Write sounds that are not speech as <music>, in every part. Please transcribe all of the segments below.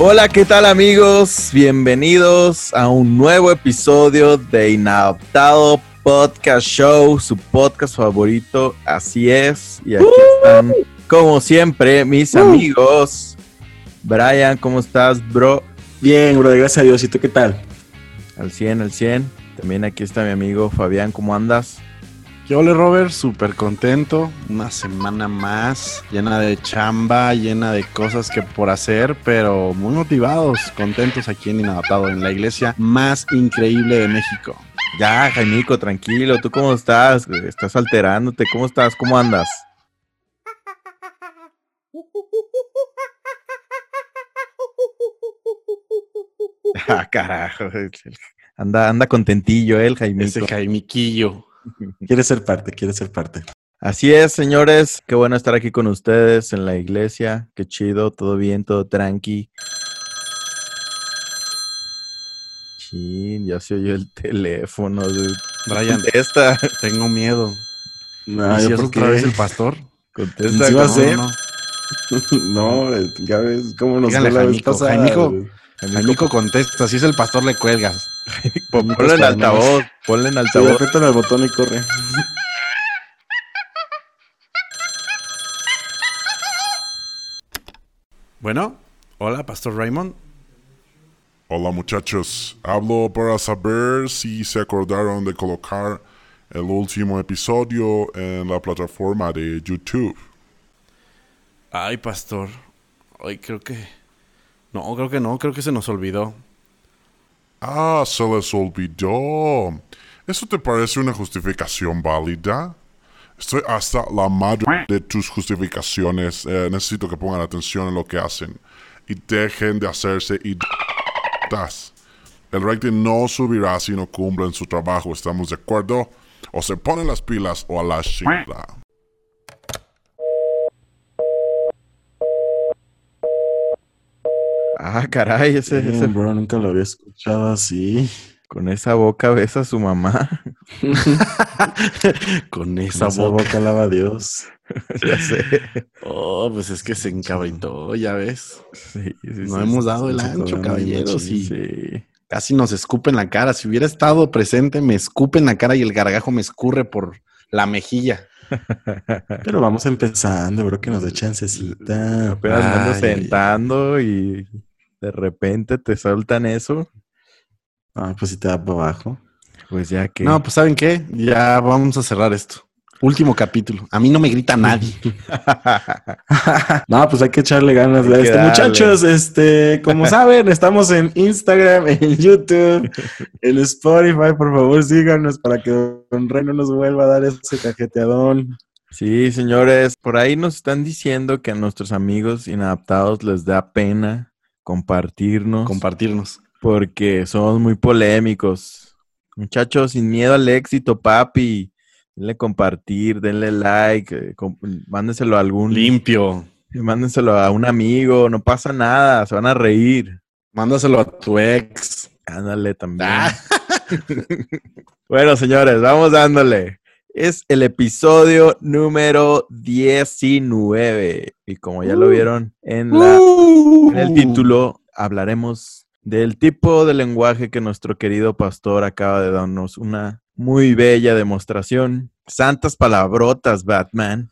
Hola, ¿qué tal amigos? Bienvenidos a un nuevo episodio de Inadaptado Podcast Show, su podcast favorito, así es. Y aquí están, como siempre, mis amigos. Brian, ¿cómo estás, bro? Bien, bro, gracias a Dios. ¿Y tú qué tal? Al 100, al 100. También aquí está mi amigo Fabián, ¿cómo andas? Yo le Robert, súper contento. Una semana más llena de chamba, llena de cosas que por hacer, pero muy motivados, contentos aquí en Inadaptado, en la iglesia más increíble de México. Ya, Jaimico, tranquilo. ¿Tú cómo estás? Estás alterándote. ¿Cómo estás? ¿Cómo andas? <laughs> Ah, carajo. Anda, anda contentillo, ¿eh, el Jaimico. Ese Jaimiquillo. Quiere ser parte, quiere ser parte. Así es, señores. Qué bueno estar aquí con ustedes en la iglesia. Qué chido, todo bien, todo tranqui. Chin, ya se oyó el teléfono. Dude. Brian, Contesta, tengo miedo. No, ¿Y si es otra vez el pastor? contesta. Sí va a ¿cómo ser. no? <laughs> No, ya ves cómo nos Dígale, fue la vez pasada, Jaimico. Güey. Jaimico contesta, si es el pastor le cuelgas. <laughs> Ponle en altavoz, ponle en Sí, altavoz. apriétale el botón y corre. Bueno, hola, Pastor Raymond. Hola muchachos, hablo para saber si se acordaron de colocar el último episodio en la plataforma de YouTube. Ay, pastor. Ay, creo que... No, creo que no, creo que se nos olvidó. Ah, se les olvidó. ¿Eso te parece una justificación válida? Estoy hasta la madre de tus justificaciones. Eh, necesito que pongan atención en lo que hacen y dejen de hacerse idiotas. El rating no subirá si no cumplen su trabajo, ¿estamos de acuerdo? O se ponen las pilas o a la chingada. Ah, caray, ese, Sí, ese- bro, nunca lo había escuchado así. con esa boca besa a su mamá. <laughs> Con esa, Esa boca. boca alaba a Dios. <laughs> ya sé. Oh, pues es que se encabritó, ya ves. Sí, sí, No sí, hemos dado el ancho, caballeros. Sí. casi nos escupe en la cara. Si hubiera estado presente, me escupe en la cara y el gargajo me escurre por la mejilla. <laughs> Pero vamos empezando, bro, que nos dé chancecita. Apenas ando sentando y de repente te sueltan eso. Ah, pues si te da para abajo. Pues ya que. No, pues ¿saben qué? Ya vamos a cerrar esto. Último capítulo. A mí no me grita nadie. <laughs> <laughs> No, pues hay que echarle ganas. Hay que Este, darle. muchachos, este, como <laughs> saben, estamos en Instagram, en YouTube, en Spotify. Por favor, síganos para que Don Rey no nos vuelva a dar ese cajeteadón. Sí, señores, por ahí nos están diciendo que a nuestros amigos inadaptados les da pena compartirnos Compartirnos. porque somos muy polémicos. Muchachos, sin miedo al éxito, papi. Denle compartir, denle like, eh, com- mándenselo a algún Limpio. mándenselo a un amigo, no pasa nada, se van a reír. Mándaselo a tu ex. Ándale también. Ah. <laughs> Bueno, señores, vamos dándole. Es el episodio número 19. Y como ya lo Uh. vieron en, la, en el título, hablaremos del tipo de lenguaje que nuestro querido pastor acaba de darnos una muy bella demostración. Santas palabrotas, Batman.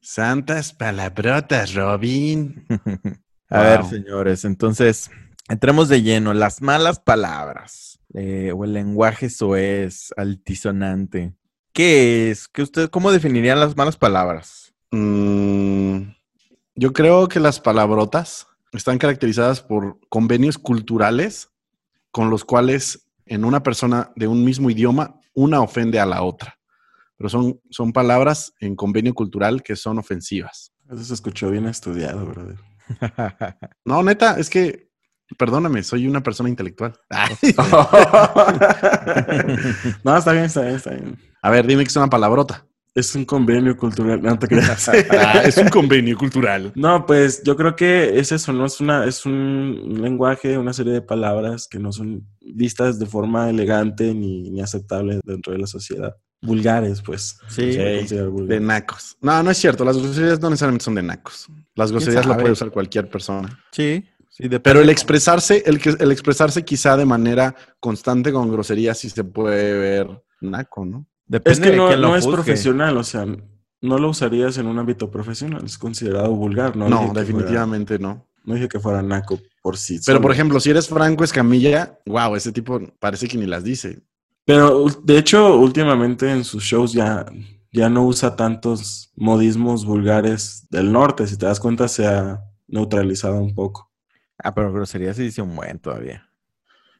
Santas palabrotas, Robin. <laughs> A ver, señores, entonces, entremos de lleno. Las malas palabras eh, o el lenguaje soez, altisonante. ¿Qué es? ¿Qué usted, ¿Cómo definirían las malas palabras? Mm, yo creo que las palabrotas están caracterizadas por convenios culturales con los cuales en una persona de un mismo idioma una ofende a la otra. Pero son, son palabras en convenio cultural que son ofensivas. Eso se escuchó bien estudiado, brother. <laughs> No, neta, es que, perdóname, soy una persona intelectual. <laughs> <laughs> no, está bien, está bien, está bien. A ver, dime que es una palabrota. Es un convenio cultural, no te creas. <laughs> Ah, es un convenio cultural. No, pues yo creo que es eso, ¿no? Es una, es un lenguaje, una serie de palabras que no son vistas de forma elegante ni, ni aceptable dentro de la sociedad. Vulgares, pues. Sí, vulgar. De nacos. No, no es cierto. Las groserías no necesariamente son de nacos. Las groserías las puede usar cualquier persona. Sí, Sí, depende Pero el expresarse, el, que, el expresarse quizá de manera constante con groserías sí se puede ver naco, ¿no? Depende Es que de no, quién lo no es profesional, o sea, no lo usarías en un ámbito profesional, es considerado vulgar, ¿no? No, definitivamente no. fuera- no dije que fuera naco por sí. Pero, solo. por ejemplo, si eres Franco Escamilla, wow, ese tipo parece que ni las dice. Pero de hecho, últimamente en sus shows ya, ya no usa tantos modismos vulgares del norte. Si te das cuenta, se ha neutralizado un poco. Ah, pero grosería sí dice un buen todavía.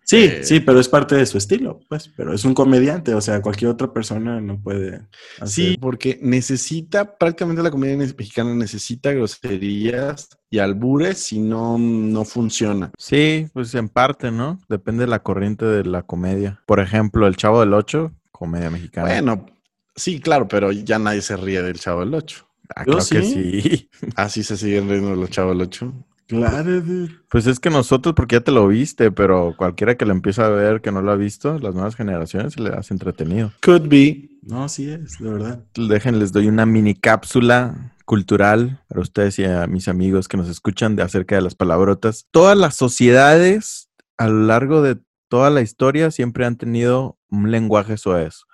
Sí, Eh, sí, pero es parte de su estilo, pues. Pero es un comediante, o sea, cualquier otra persona no puede hacer. Sí, porque necesita, prácticamente la comedia mexicana necesita groserías y albures, si no, no funciona. Sí, pues en parte, ¿no? Depende de la corriente de la comedia. Por ejemplo, El Chavo del Ocho, comedia mexicana. Bueno, sí, claro, pero ya nadie se ríe del Chavo del Ocho. Ah, claro que sí. sí. Así se siguen riendo los Chavo del Ocho. Claro, dude. Pues es que nosotros, porque ya te lo viste, pero cualquiera que lo empieza a ver que no lo ha visto, las nuevas generaciones se le hace entretenido. Could be. No, sí es, de verdad. Dejen, les doy una mini cápsula cultural para ustedes y a mis amigos que nos escuchan de acerca de las palabrotas. Todas las sociedades a lo largo de toda la historia siempre han tenido un lenguaje soez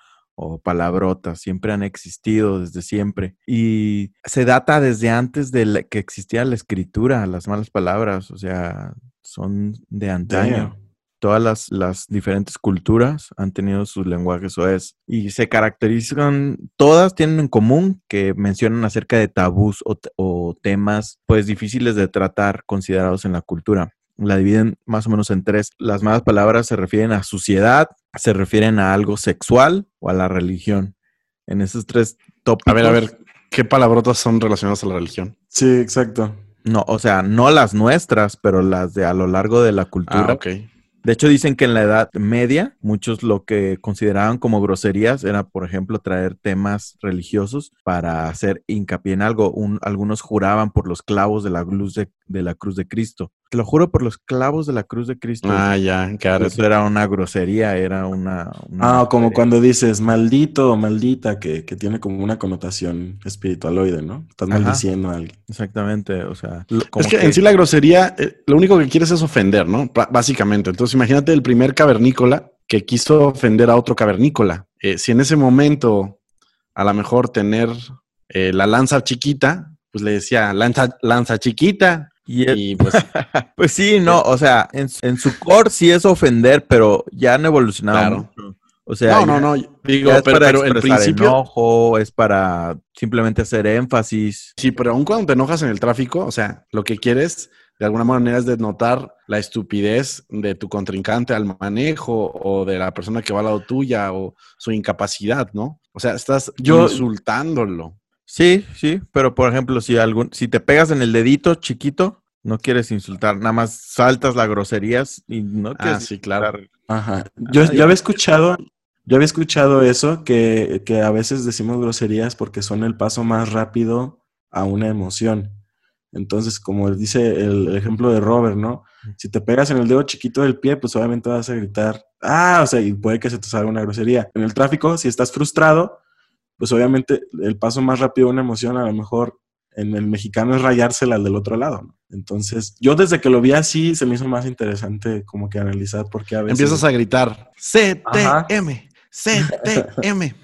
o palabrotas, siempre han existido desde siempre. Y se data desde antes de la- que existía la escritura, las malas palabras, o sea, son de antaño Damn. todas las, las diferentes culturas han tenido sus lenguajes soez y se caracterizan, todas tienen en común que mencionan acerca de tabús o, o temas pues difíciles de tratar considerados en la cultura. La dividen más o menos en tres. Las malas palabras se refieren a suciedad, se refieren a algo sexual o a la religión. En esos tres tópicos. A ver, a ver, ¿qué palabrotas son relacionadas a la religión? Sí, exacto. No, o sea, no las nuestras, pero las de a lo largo de la cultura. Ah, ok. De hecho, dicen que en la Edad Media, muchos lo que consideraban como groserías era, por ejemplo, traer temas religiosos para hacer hincapié en algo. Un- algunos juraban por los clavos de la, cruz de, de la cruz de Cristo. Te lo juro por los clavos de la cruz de Cristo. Ah, ya, claro. Eso era una grosería, era una... una Ah, como grosería. cuando dices maldito o maldita, que, que tiene como una connotación espiritualoide, ¿no? Estás Ajá. maldiciendo a alguien. Exactamente, o sea... como Es que, en sí la grosería, eh, lo único que quieres es ofender, ¿no? Básicamente. Entonces, imagínate el primer cavernícola que quiso ofender a otro cavernícola. Eh, si en ese momento, a lo mejor tener eh, la lanza chiquita, pues le decía lanza, lanza chiquita. Y es- Y pues, <laughs> Pues sí, no, o sea, en, su- en su core sí es ofender, pero ya han evolucionado Claro. mucho. O sea, no, no, ya- no. Digo, es pero, para pero en principio, enojo, es para simplemente hacer énfasis. sí, pero aun cuando te enojas en el tráfico, o sea, lo que quieres de alguna manera es denotar la estupidez de tu contrincante al manejo o de la persona que va al lado tuya o su incapacidad, ¿no? O sea, estás Yo- insultándolo. Sí, sí, pero por ejemplo, si algún, si te pegas en el dedito chiquito, no quieres insultar, nada más saltas las groserías y no Ah, quieres sí, claro. Ajá. Yo, Ah, yo había escuchado, yo había escuchado eso, que, que a veces decimos groserías porque son el paso más rápido a una emoción. Entonces, como dice el, el ejemplo de Robert, ¿no? Si te pegas en el dedo chiquito del pie, pues obviamente vas a gritar, ah, o sea, y puede que se te salga una grosería. En el tráfico, si estás frustrado, pues obviamente el paso más rápido a una emoción, a lo mejor en el mexicano es rayársela al del otro lado, ¿no? Entonces, yo desde que lo vi así, se me hizo más interesante como que analizar por qué a veces... Empiezas a gritar. CTM, CTM,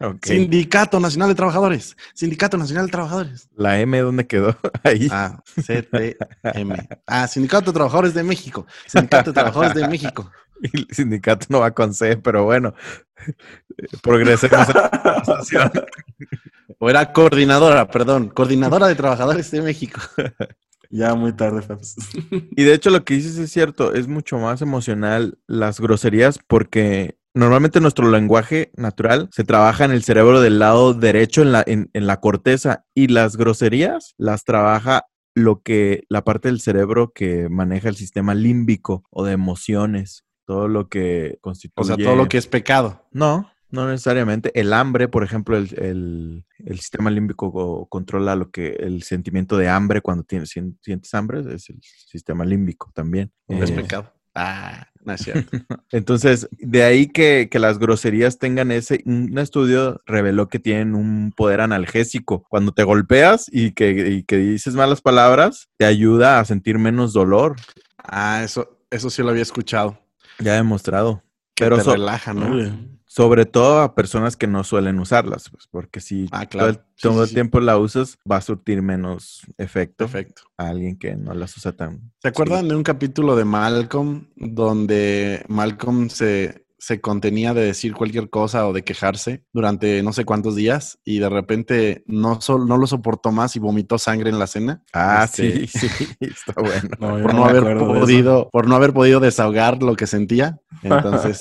<laughs> Ok. Sindicato Nacional de Trabajadores, Sindicato Nacional de Trabajadores. La M, ¿dónde quedó? <laughs> Ahí. Ah, CTM. Ah, Sindicato de Trabajadores de México, Sindicato de Trabajadores de <laughs> México. <laughs> El sindicato no va con C, pero bueno, progresemos en la conversación. <laughs> O era coordinadora, perdón, coordinadora de trabajadores de México. <laughs> Ya muy tarde, Fabs. Y de hecho lo que dices es cierto, es mucho más emocional las groserías porque normalmente nuestro lenguaje natural se trabaja en el cerebro del lado derecho en la, en, en la corteza y las groserías las trabaja lo que la parte del cerebro que maneja el sistema límbico o de emociones, todo lo que constituye. O sea, todo lo que es pecado. No, no necesariamente. El hambre, por ejemplo, el, el- el sistema límbico co- controla lo que el sentimiento de hambre cuando tienes, sien- sientes hambre, es el sistema límbico también. No es Eh, pecado. Ah, No es cierto. <laughs> Entonces, de ahí que, que las groserías tengan ese, un estudio reveló que tienen un poder analgésico. Cuando te golpeas y que, y que dices malas palabras, te ayuda a sentir menos dolor. Ah, eso, eso sí lo había escuchado. Ya demostrado. Que Pero te so- relaja, ¿no? Sobre todo a personas que no suelen usarlas, pues, porque si Ah, todo el, Sí, todo sí, el sí. tiempo la usas, va a surtir menos efecto Perfecto. a alguien que no las usa tan. ¿Se acuerdan de un capítulo de Malcolm donde Malcolm se, se contenía de decir cualquier cosa o de quejarse durante no sé cuántos días y de repente no, sol- no lo soportó más y vomitó sangre en la cena? Ah, Este, sí, <laughs> sí, está bueno. No, Por no haber podido, por no haber podido desahogar lo que sentía. <laughs> Entonces,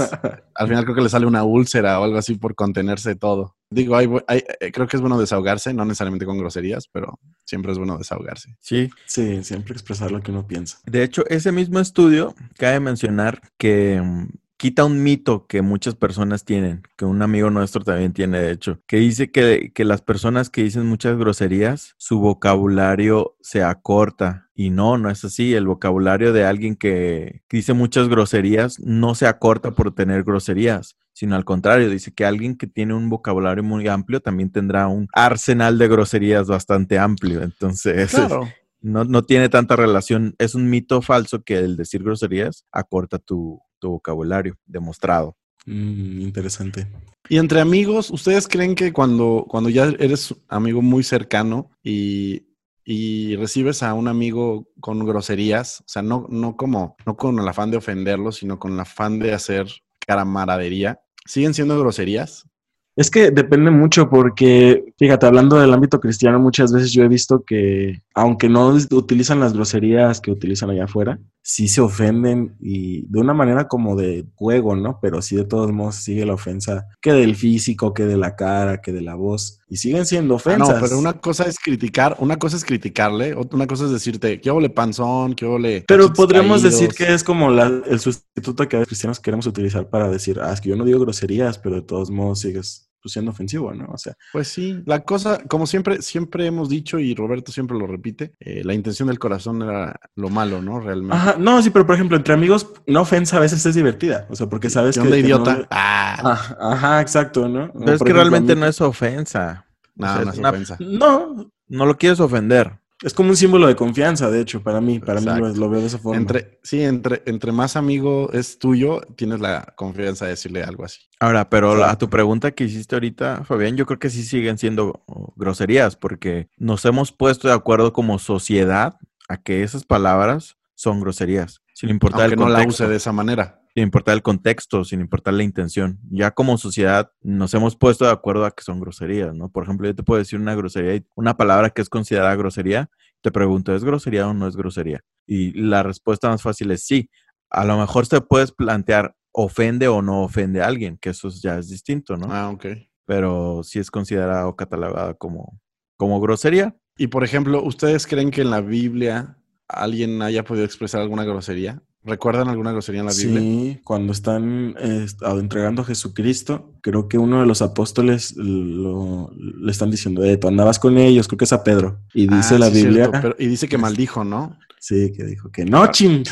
al final creo que le sale una úlcera o algo así por contenerse todo. Digo, hay bu- hay- eh, creo que es bueno desahogarse, no necesariamente con groserías, pero siempre es bueno desahogarse. Sí, Sí, siempre expresar lo que uno piensa. De hecho, ese mismo estudio cabe mencionar que mm, quita un mito que muchas personas tienen, que un amigo nuestro también tiene, de hecho, que dice que, que las personas que dicen muchas groserías, su vocabulario se acorta. Y no, no es así. El vocabulario de alguien que, dice muchas groserías no se acorta por tener groserías, sino al contrario, dice que alguien que tiene un vocabulario muy amplio también tendrá un arsenal de groserías bastante amplio. Entonces, <laughs> Claro. no, no tiene tanta relación. Es un mito falso que el decir groserías acorta tu, tu vocabulario, demostrado. Mm, interesante. Y entre amigos, ¿ustedes creen que cuando, cuando ya eres amigo muy cercano y, y recibes a un amigo con groserías, o sea, no, no como, no con el afán de ofenderlo, sino con el afán de hacer camaradería, ¿siguen siendo groserías? Es que depende mucho porque, fíjate, hablando del ámbito cristiano, muchas veces yo he visto que, aunque no utilizan las groserías que utilizan allá afuera, sí se ofenden y de una manera como de juego, ¿no? Pero sí de todos modos sigue la ofensa, que del físico, que de la cara, que de la voz, y siguen siendo Ah, ofensas. No, pero una cosa es criticar, una cosa es criticarle, ot- una cosa es decirte, ¿qué ole panzón? ¿Qué ole? Pero podríamos caídos?" decir que es como la- el sustituto que a veces cristianos queremos utilizar para decir, ah, es que yo no digo groserías, pero de todos modos sigues pues, siendo ofensivo, ¿no? O sea, Pues sí, la cosa, como siempre, siempre hemos dicho y Roberto siempre lo repite, eh, la intención del corazón era lo malo, ¿no? Realmente. Ajá, no, sí, pero por ejemplo, entre amigos, una ofensa a veces es divertida. O sea, porque sabes ¿Qué que. onda, que idiota? no- Ah, Ah, Ajá, exacto, ¿no? Pero es que realmente no es ofensa. no, o sea, no es es una- ofensa. No, No lo quieres ofender. Es como un símbolo de confianza, de hecho, para mí. Para mí Exacto. lo, lo veo de esa forma. Entre, sí, entre, entre más amigo es tuyo, tienes la confianza de decirle algo así. Ahora, pero la- a tu pregunta que hiciste ahorita, Fabián, yo creo que sí siguen siendo oh, groserías porque nos hemos puesto de acuerdo como sociedad a que esas palabras son groserías, sin importar Aunque el no la use de esa manera. Sin importar el contexto, sin importar la intención. Ya como sociedad nos hemos puesto de acuerdo a que son groserías, ¿no? Por ejemplo, yo te puedo decir una grosería, y una palabra que es considerada grosería, te pregunto, ¿es grosería o no es grosería? Y la respuesta más fácil es sí. A lo mejor te puedes plantear, ¿ofende o no ofende a alguien? Que eso ya es distinto, ¿no? Ah, ok. Pero sí es considerada o catalogada como, como grosería. Y por ejemplo, ¿ustedes creen que en la Biblia alguien haya podido expresar alguna grosería? ¿Recuerdan alguna grosería en la Biblia? Sí, cuando están eh, entregando a Jesucristo, creo que uno de los apóstoles lo- le están diciendo, eh, tú andabas con ellos, creo que es a Pedro. Y dice Ah, la sí, Biblia, cierto, pero- y dice que maldijo, ¿no? sí, que dijo que no, chin.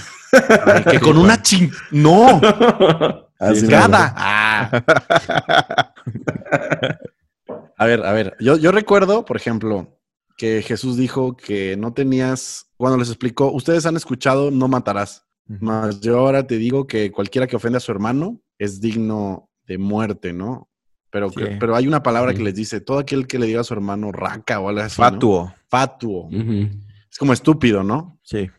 Ay, que con una <laughs> ching... ¡No! <laughs> Así ¡Gada! Ah. <laughs> A ver, a ver. Yo, yo recuerdo, por ejemplo, que Jesús dijo que no tenías... Cuando les explicó, ustedes han escuchado, no matarás. Mas yo ahora te digo que cualquiera que ofende a su hermano es digno de muerte, ¿no? Pero, que- pero hay una palabra que les dice, todo aquel que le diga a su hermano raca o algo así. ¿no? Fatuo. Fatuo. Es como estúpido, ¿no? Sí.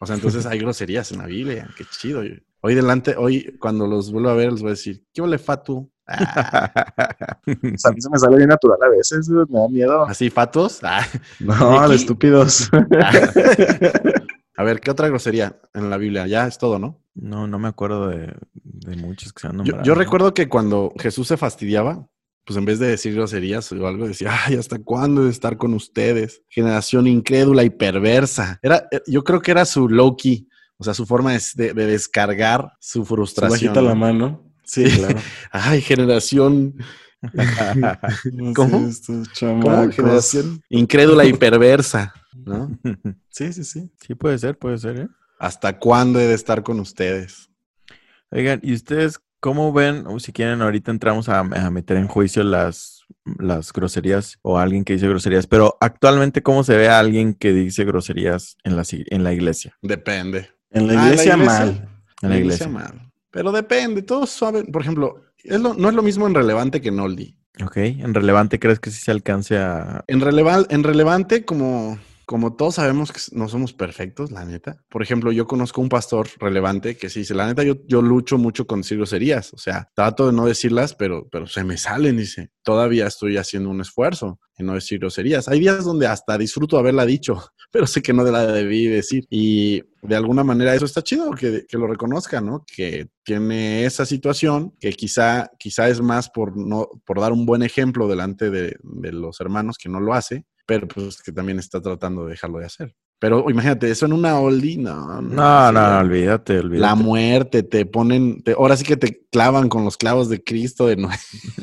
O sea, entonces hay groserías en la Biblia. Qué chido. Hoy delante, hoy cuando los vuelvo a ver, les voy a decir, ¿qué huele fatuo? Ah, <laughs> sea, a mí se me sale bien natural a veces, me da miedo. ¿Así fatos? Ah. No, de estúpidos. <laughs> A ver, ¿qué otra grosería en la Biblia? Ya es todo, ¿no? No, no me acuerdo de, de muchos que se han Yo, nombrado. yo recuerdo que cuando Jesús se fastidiaba, pues en vez de decir groserías o algo, decía, ay, ¿hasta cuándo he de estar con ustedes? Generación incrédula y perversa. Era, eh, yo creo que era su low key, o sea, su forma de, de- de descargar su Se frustración. bajita la ¿no? mano. Sí, Sí. claro. <laughs> Ay, generación, <laughs> ¿Cómo? ¿cómo? Generación incrédula y perversa, ¿no? <laughs> Sí, sí, sí. Sí, puede ser, puede ser, ¿eh? ¿Hasta cuándo he de estar con ustedes? Oigan, ¿y ustedes cómo ven, o si quieren, ahorita entramos a, a meter en juicio las, las groserías o alguien que dice groserías, pero actualmente, ¿cómo se ve a alguien que dice groserías en la, en la iglesia? Depende. En la Ah, la iglesia, iglesia. mal. En la iglesia. mal. Pero depende, todos saben. Por ejemplo, es lo- no es lo mismo en relevante que en oldie. ¿Ok? ¿En relevante crees que sí se alcance a... En, releva- en relevante, como, como todos sabemos que no somos perfectos, la neta. Por ejemplo, yo conozco un pastor relevante que sí dice, la neta, yo, yo lucho mucho con decir groserías. O sea, trato de no decirlas, pero, pero se me salen, dice. Todavía estoy haciendo un esfuerzo en no decir groserías. Hay días donde hasta disfruto haberla dicho, <laughs> pero sé que no la debí decir. Y de alguna manera eso está chido, que, que lo reconozca, ¿no? Que tiene esa situación, que quizá, quizá es más por, no, por dar un buen ejemplo delante de, de los hermanos que no lo hace, pero pues que también está tratando de dejarlo de hacer. Pero imagínate, eso en una oldie, no. No, no, no, sería- olvídate, olvídate. La muerte, te ponen, te- ahora sí que te clavan con los clavos de Cristo de nuevo.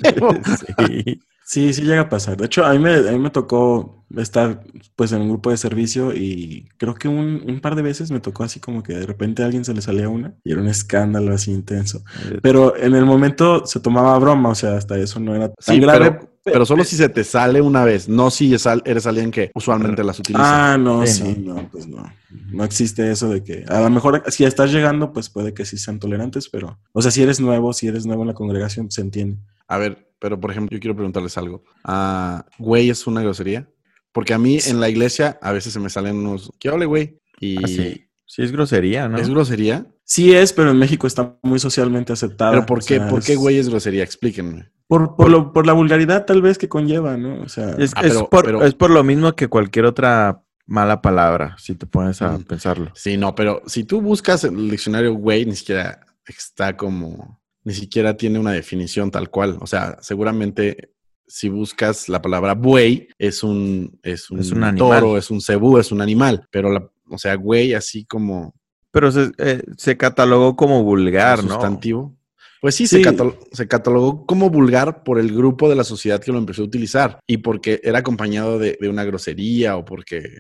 <laughs> Sí. Sí, sí llega a pasar. De hecho, a mí me, a mí me tocó estar pues en un grupo de servicio y creo que un, un par de veces me tocó así como que de repente a alguien se le salía una y era un escándalo así intenso. Pero en el momento se tomaba broma, o sea, hasta eso no era tan Sí, grave. pero, pero solo si se te sale una vez, no si eres alguien que usualmente las utiliza. Ah, no, Sí, sí, no. pues no. No existe eso de que a lo mejor si estás llegando, pues puede que sí sean tolerantes, pero, o sea, si eres nuevo, si eres nuevo en la congregación, se entiende. A ver, pero por ejemplo, yo quiero preguntarles algo. Ah, güey, ¿es una grosería? Porque a mí en la iglesia a veces se me salen unos, ¿qué hable, güey? Y Ah, sí. Sí es grosería, ¿no? es grosería. Sí es, pero en México está muy socialmente aceptado. Pero ¿por o qué, sea, ¿por qué es- güey es grosería? Explíquenme. Por, por, lo- por la vulgaridad tal vez que conlleva, ¿no? O sea, Es, Ah, es por, pero- es por lo mismo que cualquier otra mala palabra, si te pones a Mm. pensarlo. Sí, no, pero si tú buscas el diccionario güey, ni siquiera está como, ni siquiera tiene una definición tal cual. O sea, seguramente si buscas la palabra buey, es un, es un, Es un animal. toro, es un cebú, es un animal. Pero, la, o sea, güey, así como Pero se, eh, se catalogó como vulgar, ¿no? sustantivo. Pues sí, Sí. Se, catalo- se catalogó como vulgar por el grupo de la sociedad que lo empezó a utilizar y porque era acompañado de, de una grosería o porque,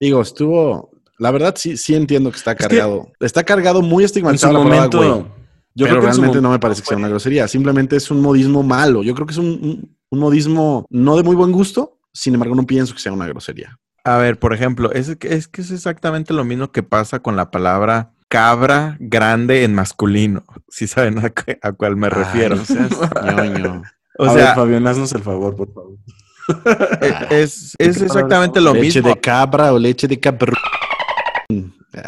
digo, estuvo, la verdad sí, sí entiendo que está que cargado. está cargado muy en su estigmatizado la palabra güey. Yo pero creo que su realmente no me parece que sea una grosería. Simplemente es un modismo malo. Yo creo que es un, un- un modismo no de muy buen gusto. Sin embargo, no pienso que sea una grosería. A ver, por ejemplo, es, que- es que es exactamente lo mismo que pasa con la palabra cabra grande en masculino. <laughs> Si saben a, qué- a cuál me refiero. Ay, no seas <laughs> ñoño. o a sea, ver, Fabián, haznos el favor, por favor. <laughs> e- es, es ¿Qué palabra exactamente lo leche mismo. de cabra o leche de cabra.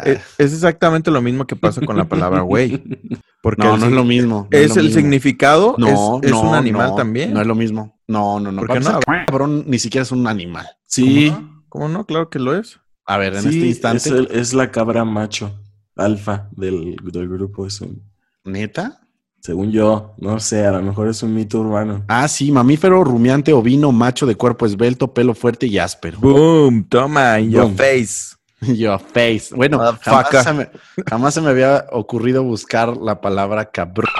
Es, es exactamente lo mismo que pasa con la palabra güey. <laughs> Porque No, no es lo mismo. no es lo el mismo. significado, No, es, es no, un animal no, también. No es lo mismo. No, no, no. ¿Por Para qué empezar, no? cabrón ni siquiera es un animal. Sí, ¿Cómo no? Claro que lo es. A ver, en sí, este instante, Es, el- es la cabra macho, alfa del, del grupo. Es un- ¿neta? según yo, no sé, a lo mejor es un mito urbano. Ah, sí, mamífero, rumiante, ovino, macho de cuerpo esbelto, pelo fuerte y áspero. Boom, toma, in your face. <laughs> Your face. Bueno, jamás Motherfucker. se, me, jamás se me había ocurrido buscar la palabra cabrón.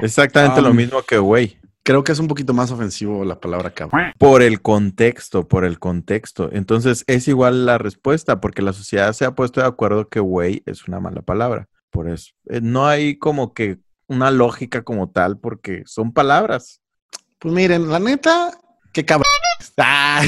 Exactamente lo Um, mismo que güey. Creo que es un poquito más ofensivo la palabra cabrón. Por el contexto, por el contexto. Entonces es igual la respuesta, porque la sociedad se ha puesto de acuerdo que güey es una mala palabra. Por eso. Eh, No hay como que una lógica como tal, porque son palabras. Pues miren, la neta, qué cabrón. <laughs> Ah.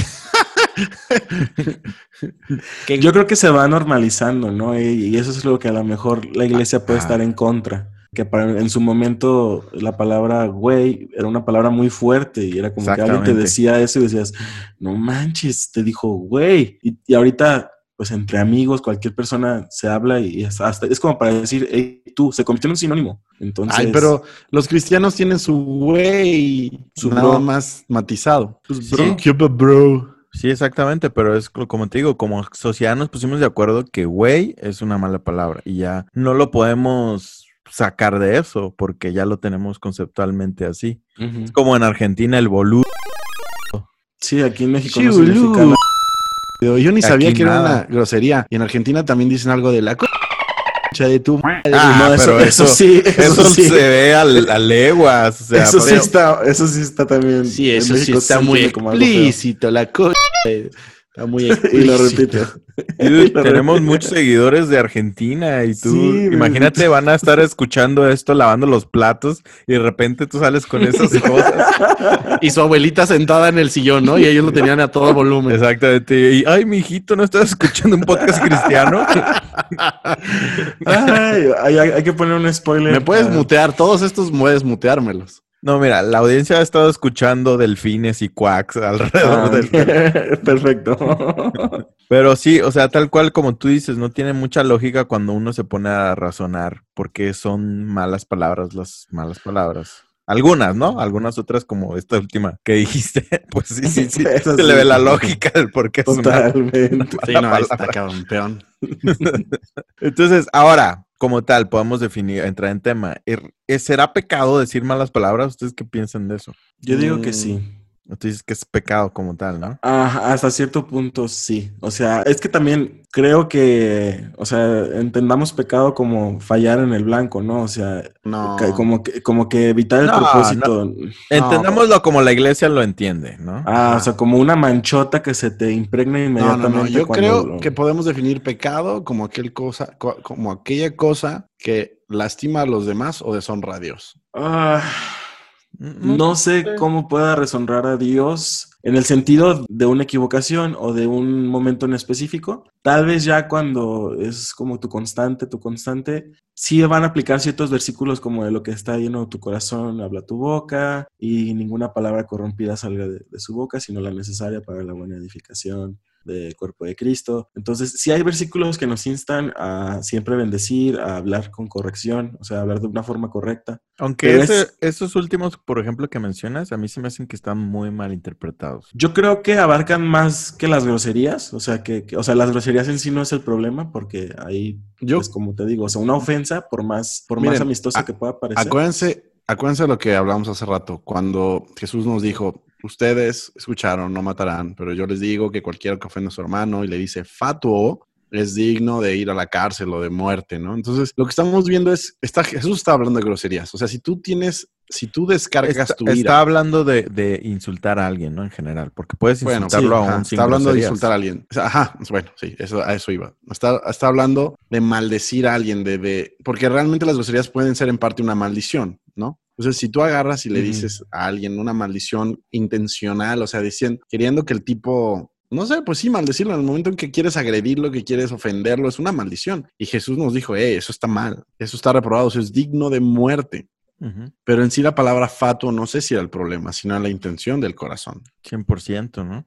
Qué- Yo creo que se va normalizando, ¿no? Y, y eso es lo que a lo mejor la iglesia puede estar en contra. Que para, en su momento la palabra güey era una palabra muy fuerte y era como que alguien te decía eso y decías, no manches, te dijo güey. Y, y ahorita, pues entre amigos, cualquier persona se habla y es, hasta, es como para decir, hey, tú, se convirtió en un sinónimo. Entonces, Ay, pero los cristianos tienen su güey, Su nada bro. más matizado. Pues, Bro, sí. ¿qué pa- bro? Sí, exactamente, pero es co- como te digo, como sociedad nos pusimos de acuerdo que güey es una mala palabra y ya no lo podemos sacar de eso porque ya lo tenemos conceptualmente así. Es como en Argentina el boludo. sí, aquí en México Sí, no significa boludo. nada. Yo ni sabía que era una grosería. Y en Argentina también dicen algo de la concha de tu madre. Ah, No, eso, pero eso eso- sí, <laughs> eso, Eso sí. se ve a, a leguas. O sea, eso, sí está, eso sí está también. Sí, en eso sí está muy explícito, la cosa. Está muy <laughs> Y lo repito. Dude, Y <laughs> lo tenemos repito. muchos seguidores de Argentina y tú, Sí, imagínate, van a estar escuchando esto, lavando los platos y de repente tú sales con esas <laughs> cosas. Y su abuelita sentada en el sillón, ¿no? Y ellos lo tenían a todo volumen. Exactamente. Y, ay, mi hijito, ¿no estás escuchando un podcast cristiano? Ay, hay, hay- hay que poner un spoiler. Me puedes Ah, mutear, todos estos puedes muteármelos. No, mira, la audiencia ha estado escuchando delfines y quacks alrededor ah, del... <laughs> Perfecto. Pero sí, o sea, tal cual como tú dices, no tiene mucha lógica cuando uno se pone a razonar porque son malas palabras las malas palabras. Algunas, ¿no? Algunas otras como esta última que dijiste, <laughs> pues sí, sí, sí, Eso se sí. le ve la lógica del por qué es una Totalmente. Sí, mala no, ahí está campeón. <laughs> Entonces, ahora, como tal, podemos definir, entrar en tema. Er- ¿Será pecado decir malas palabras? ¿Ustedes qué piensan de eso? Yo digo que Mm. sí. Tú dices que es pecado como tal, ¿no? Ah, hasta cierto punto sí. O sea, es que también creo que, o sea, entendamos pecado como fallar en el blanco, ¿no? O sea, No. como que, como que evitar el No, propósito. Entendámoslo como la iglesia lo entiende, ¿no? Ah, o sea, como una manchota que se te impregna No, no, inmediatamente. no. Yo cuando creo lo- que podemos definir pecado como aquel cosa, co- como aquella cosa que lastima a los demás o deshonra a Dios. Ah, no sé cómo pueda deshonrar a Dios en el sentido de una equivocación o de un momento en específico. Tal vez ya cuando es como tu constante, tu constante, sí van a aplicar ciertos versículos como de lo que está lleno de tu corazón, habla tu boca y ninguna palabra corrompida salga de, de su boca, sino la necesaria para la buena edificación del cuerpo de Cristo. Entonces, sí hay versículos que nos instan a siempre bendecir, a hablar con corrección, o sea, hablar de una forma correcta. Aunque Pero ese- es- esos últimos, por ejemplo, que mencionas, a mí se me hacen que están muy mal interpretados. Yo creo que abarcan más que las groserías, o sea, que, que- o sea, las groserías en sí no es el problema, porque ahí, Yo, pues como te digo, o sea, una ofensa, por más, por más amistosa a- que pueda parecer. acuérdense, acuérdense de lo que hablamos hace rato, cuando Jesús nos dijo, ustedes escucharon, no matarán, pero yo les digo que cualquiera que ofenda a su hermano y le dice fatuo, es digno de ir a la cárcel o de muerte, ¿no? Entonces, lo que estamos viendo es, está, Jesús está hablando de groserías. O sea, si tú tienes, si tú descargas Está, tu ira. está hablando de, de insultar a alguien, ¿no? En general, porque puedes Bueno, insultarlo aún ajá, sin está hablando de insultar a alguien. O sea, ajá, bueno, sí, eso, a eso iba. Está, está hablando de maldecir a alguien, de, de, porque realmente las groserías pueden ser en parte una maldición, ¿no? Entonces, si tú agarras y le dices a alguien una maldición intencional, o sea, diciendo, queriendo que el tipo, no sé, pues sí, maldecirlo en el momento en que quieres agredirlo, que quieres ofenderlo, es una maldición. Y Jesús nos dijo, eh, eso está mal, eso está reprobado, eso es digno de muerte. Pero en sí la palabra fatuo no sé si era el problema, sino la intención del corazón. 100%, ¿no?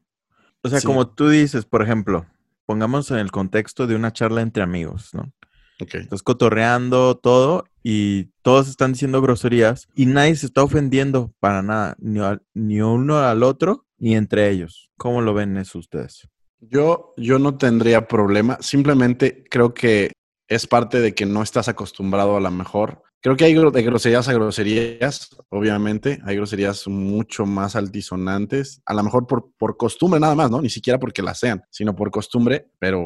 O sea, Sí. como tú dices, por ejemplo, pongamos en el contexto de una charla entre amigos, ¿no? Ok. Estás cotorreando todo y todos están diciendo groserías y nadie se está ofendiendo para nada, ni, ni uno al otro, ni entre ellos. ¿Cómo lo ven ustedes? Yo, yo no tendría problema. Simplemente creo que es parte de que no estás acostumbrado a la mejor. Creo que hay de groserías a groserías, obviamente. Hay groserías mucho más altisonantes. A lo mejor por, por costumbre nada más, ¿no? Ni siquiera porque las sean, sino por costumbre. Pero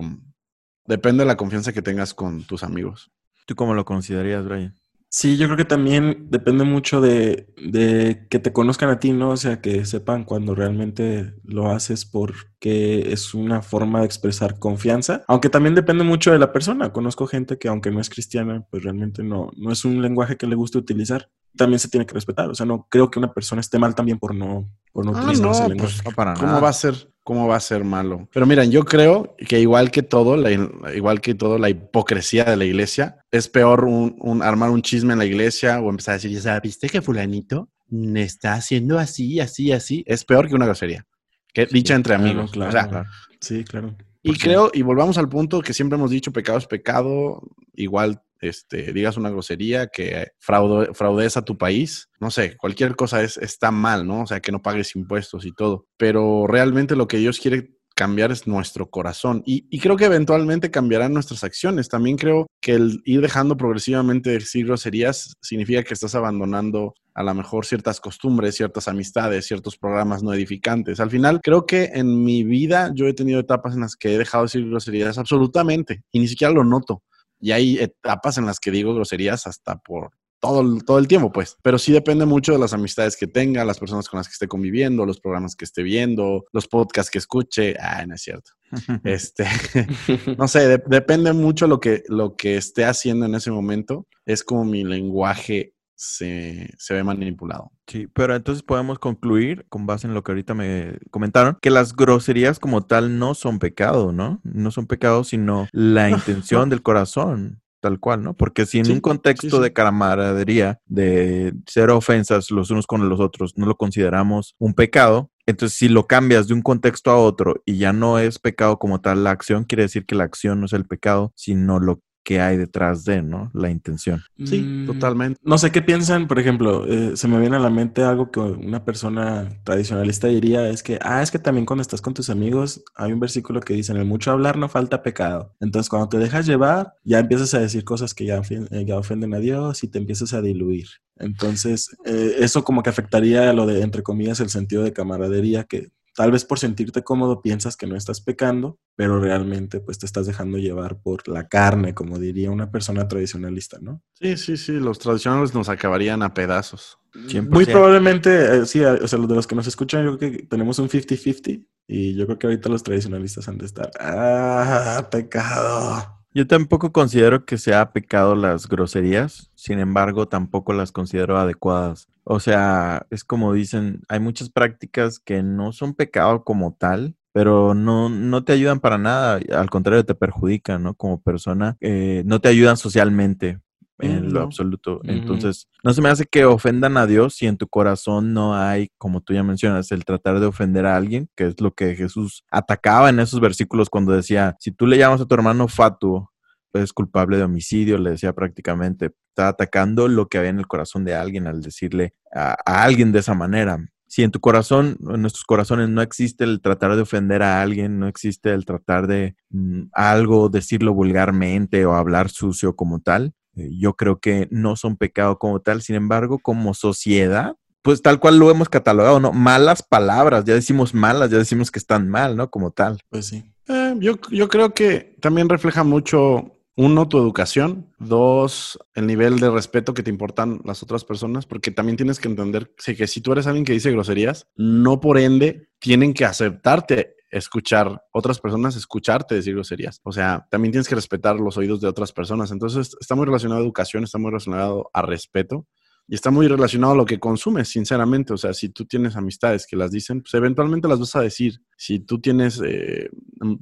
depende de la confianza que tengas con tus amigos. ¿Tú cómo lo considerarías, Brian? Sí, yo creo que también depende mucho de, de que te conozcan a ti, ¿no? O sea, que sepan cuando realmente lo haces porque es una forma de expresar confianza. Aunque también depende mucho de la persona. Conozco gente que aunque no es cristiana, pues realmente no, no es un lenguaje que le guste utilizar. También se tiene que respetar. O sea, no creo que una persona esté mal también por no, por no Ah, utilizar no, ese pues, lenguaje. No para ¿Cómo nada. va a ser? ¿Cómo va a ser malo? Pero miren, yo creo que igual que todo, la, igual que todo, la hipocresía de la iglesia, es peor un, un- armar un chisme en la iglesia o empezar a decir, ya viste que fulanito está haciendo así, así, así. Es peor que una grosería. Que dicha entre claro, amigos. claro, o sea, claro. Sí, claro. y creo, y volvamos al punto que siempre hemos dicho, pecado es pecado, igual este, digas una grosería, que fraude, a tu país, no sé, cualquier cosa es, está mal, ¿no? O sea, que no pagues impuestos y todo. Pero realmente lo que Dios quiere cambiar es nuestro corazón. Y, creo que eventualmente cambiarán nuestras acciones. También creo que el ir dejando progresivamente de decir groserías significa que estás abandonando a lo mejor ciertas costumbres, ciertas amistades, ciertos programas no edificantes. Al final, creo que en mi vida yo he tenido etapas en las que he dejado de decir groserías absolutamente y ni siquiera lo noto. Y hay etapas en las que digo groserías hasta por todo, el- todo el tiempo, pues. Pero sí depende mucho de las amistades que tenga, las personas con las que esté conviviendo, los programas que esté viendo, los podcasts que escuche. Ah, no es cierto. <laughs> Este, <laughs> no sé, de- depende mucho lo que, lo que esté haciendo en ese momento. Es como mi lenguaje se, se ve manipulado. Sí, pero entonces podemos concluir, con base en lo que ahorita me comentaron, que las groserías como tal no son pecado, ¿no? No son pecado, sino la <laughs> intención del corazón, tal cual, ¿no? Porque si en Sí, un contexto sí, sí. de camaradería, de cero ofensas los unos con los otros, no lo consideramos un pecado, entonces si lo cambias de un contexto a otro y ya no es pecado como tal la acción, quiere decir que la acción no es el pecado, sino lo que hay detrás de, ¿no? La intención. Sí, Mm, totalmente. No sé qué piensan, por ejemplo, eh, se me viene a la mente algo que una persona tradicionalista diría, es que, ah, es que también cuando estás con tus amigos hay un versículo que dice, en el mucho hablar no falta pecado. Entonces cuando te dejas llevar, ya empiezas a decir cosas que ya, eh, ya ofenden a Dios y te empiezas a diluir. Entonces, eh, eso como que afectaría a lo de, entre comillas, el sentido de camaradería, que tal vez por sentirte cómodo piensas que no estás pecando, pero realmente pues te estás dejando llevar por la carne, como diría una persona tradicionalista, ¿no? Sí, sí, sí, los tradicionales nos acabarían a pedazos. 100%. Muy probablemente, eh, sí, o sea, los de los que nos escuchan, yo creo que tenemos un 50-50 y yo creo que ahorita los tradicionalistas han de estar, ah, pecado. Yo tampoco considero que sea pecado las groserías, sin embargo, tampoco las considero adecuadas. O sea, es como dicen, hay muchas prácticas que no son pecado como tal, pero no, no te ayudan para nada, al contrario, te perjudican, ¿no? Como persona, eh, no te ayudan socialmente en lo absoluto. Entonces, no se me hace que ofendan a Dios si en tu corazón no hay, como tú ya mencionas, el tratar de ofender a alguien, que es lo que Jesús atacaba en esos versículos cuando decía, si tú le llamas a tu hermano fatuo, es culpable de homicidio, le decía prácticamente, está atacando lo que había en el corazón de alguien al decirle a, alguien de esa manera. Si en tu corazón, en nuestros corazones no existe el tratar de ofender a alguien, no existe el tratar de mm, algo, decirlo vulgarmente o hablar sucio como tal, eh, yo creo que no son pecado como tal. Sin embargo, como sociedad, pues tal cual lo hemos catalogado, ¿no? Malas palabras, ya decimos malas, ya decimos que están mal, ¿no? Como tal. Pues sí. Eh, yo, yo creo que también refleja mucho, uno, tu educación, dos, el nivel de respeto que te importan las otras personas, porque también tienes que entender que si tú eres alguien que dice groserías, no por ende tienen que aceptarte escuchar otras personas, escucharte decir groserías. O sea, también tienes que respetar los oídos de otras personas. Entonces, está muy relacionado a educación, está muy relacionado a respeto. Y está muy relacionado a lo que consumes, sinceramente. O sea, si tú tienes amistades que las dicen, pues eventualmente las vas a decir. Si tú tienes, eh,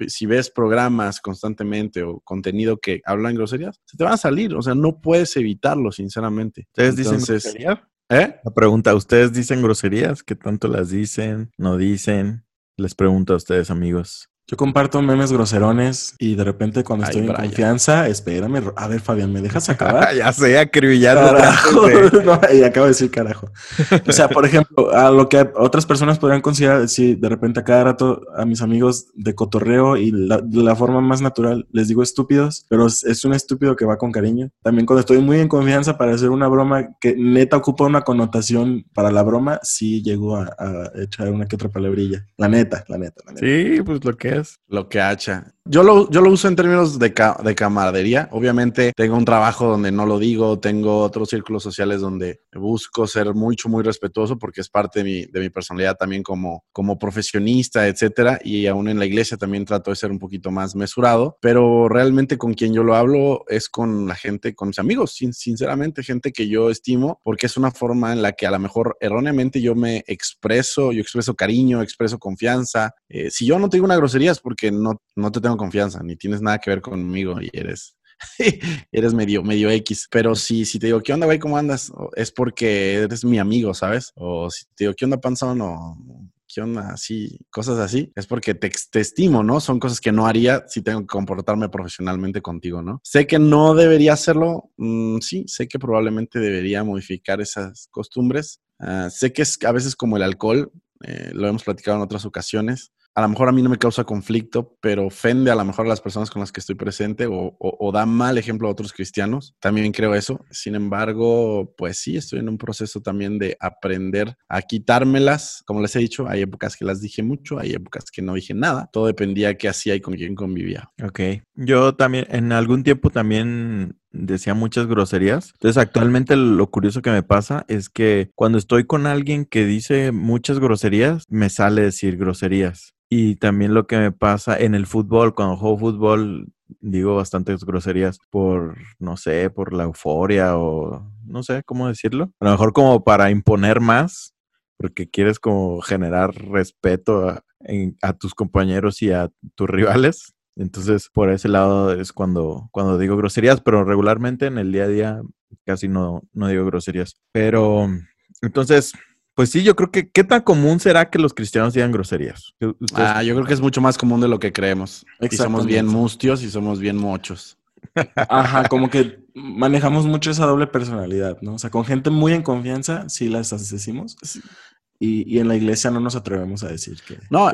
si ves programas constantemente o contenido que hablan groserías, se te van a salir. O sea, no puedes evitarlo, sinceramente. ¿Ustedes dicen Entonces, groserías? ¿eh? La pregunta, ¿ustedes dicen groserías? ¿Qué tanto las dicen? ¿No dicen? Les pregunto a ustedes, amigos. Yo comparto memes groserones y de repente cuando Ay, estoy en confianza, espérame, a ver Fabián, ¿me dejas acabar? <laughs> ya sé, acribillando. Carajo. <laughs> No, y acabo de decir carajo. O sea, por ejemplo, a lo que otras personas podrían considerar, si de repente a cada rato a mis amigos de cotorreo y la, de la forma más natural les digo estúpidos, pero es, es un estúpido que va con cariño. También cuando estoy muy en confianza para hacer una broma que neta ocupa una connotación para la broma, sí llego a, a echar una que otra palabrilla. La neta, la neta, la neta. Sí, pues lo que es. Lo que hacha. Yo lo, yo lo uso en términos de, ca- de camaradería. Obviamente tengo un trabajo donde no lo digo, tengo otros círculos sociales donde busco ser mucho, muy respetuoso porque es parte de mi, de mi personalidad también como, como profesionista, etcétera. Y aún en la iglesia también trato de ser un poquito más mesurado, pero realmente con quien yo lo hablo es con la gente, con mis amigos, sin- sinceramente, gente que yo estimo, porque es una forma en la que a lo mejor erróneamente yo me expreso, yo expreso cariño, expreso confianza. Eh, si yo no te digo una grosería es porque no, no te tengo confianza, ni tienes nada que ver conmigo y eres, <laughs> eres medio, medio X. Pero si, si te digo, ¿qué onda, güey? ¿Cómo andas? Es porque eres mi amigo, ¿sabes? O si te digo, ¿qué onda, panzón? O ¿qué onda? Así, cosas así. Es porque te, te estimo, ¿no? Son cosas que no haría si tengo que comportarme profesionalmente contigo, ¿no? Sé que no debería hacerlo. mm, sí, sé que probablemente debería modificar esas costumbres. Ah, sé que es a veces como el alcohol, eh, lo hemos platicado en otras ocasiones. A lo mejor a mí no me causa conflicto, pero ofende a lo mejor a las personas con las que estoy presente o, da mal ejemplo a otros cristianos. También creo eso. Sin embargo, pues sí, estoy en un proceso también de aprender a quitármelas. Como les he dicho, hay épocas que las dije mucho, hay épocas que no dije nada. Todo dependía de qué hacía y con quién convivía. Ok. Yo también, en algún tiempo también decía muchas groserías. Entonces, actualmente lo curioso que me pasa es que cuando estoy con alguien que dice muchas groserías, me sale decir groserías. Y también lo que me pasa en el fútbol, cuando juego fútbol, digo bastantes groserías por, no sé, por la euforia o no sé cómo decirlo. A lo mejor como para imponer más, porque quieres como generar respeto a, a tus compañeros y a tus rivales. Entonces, por ese lado es cuando, cuando digo groserías, pero regularmente en el día a día casi no, no digo groserías. Pero entonces, pues sí, yo creo que ¿qué tan común será que los cristianos digan groserías? Ah, yo creo que es mucho más común de lo que creemos. Y somos bien mustios y somos bien mochos. <laughs> Ajá, como que manejamos mucho esa doble personalidad, ¿no? O sea, con gente muy en confianza, sí las decimos. Y, en la iglesia no nos atrevemos a decir que. No,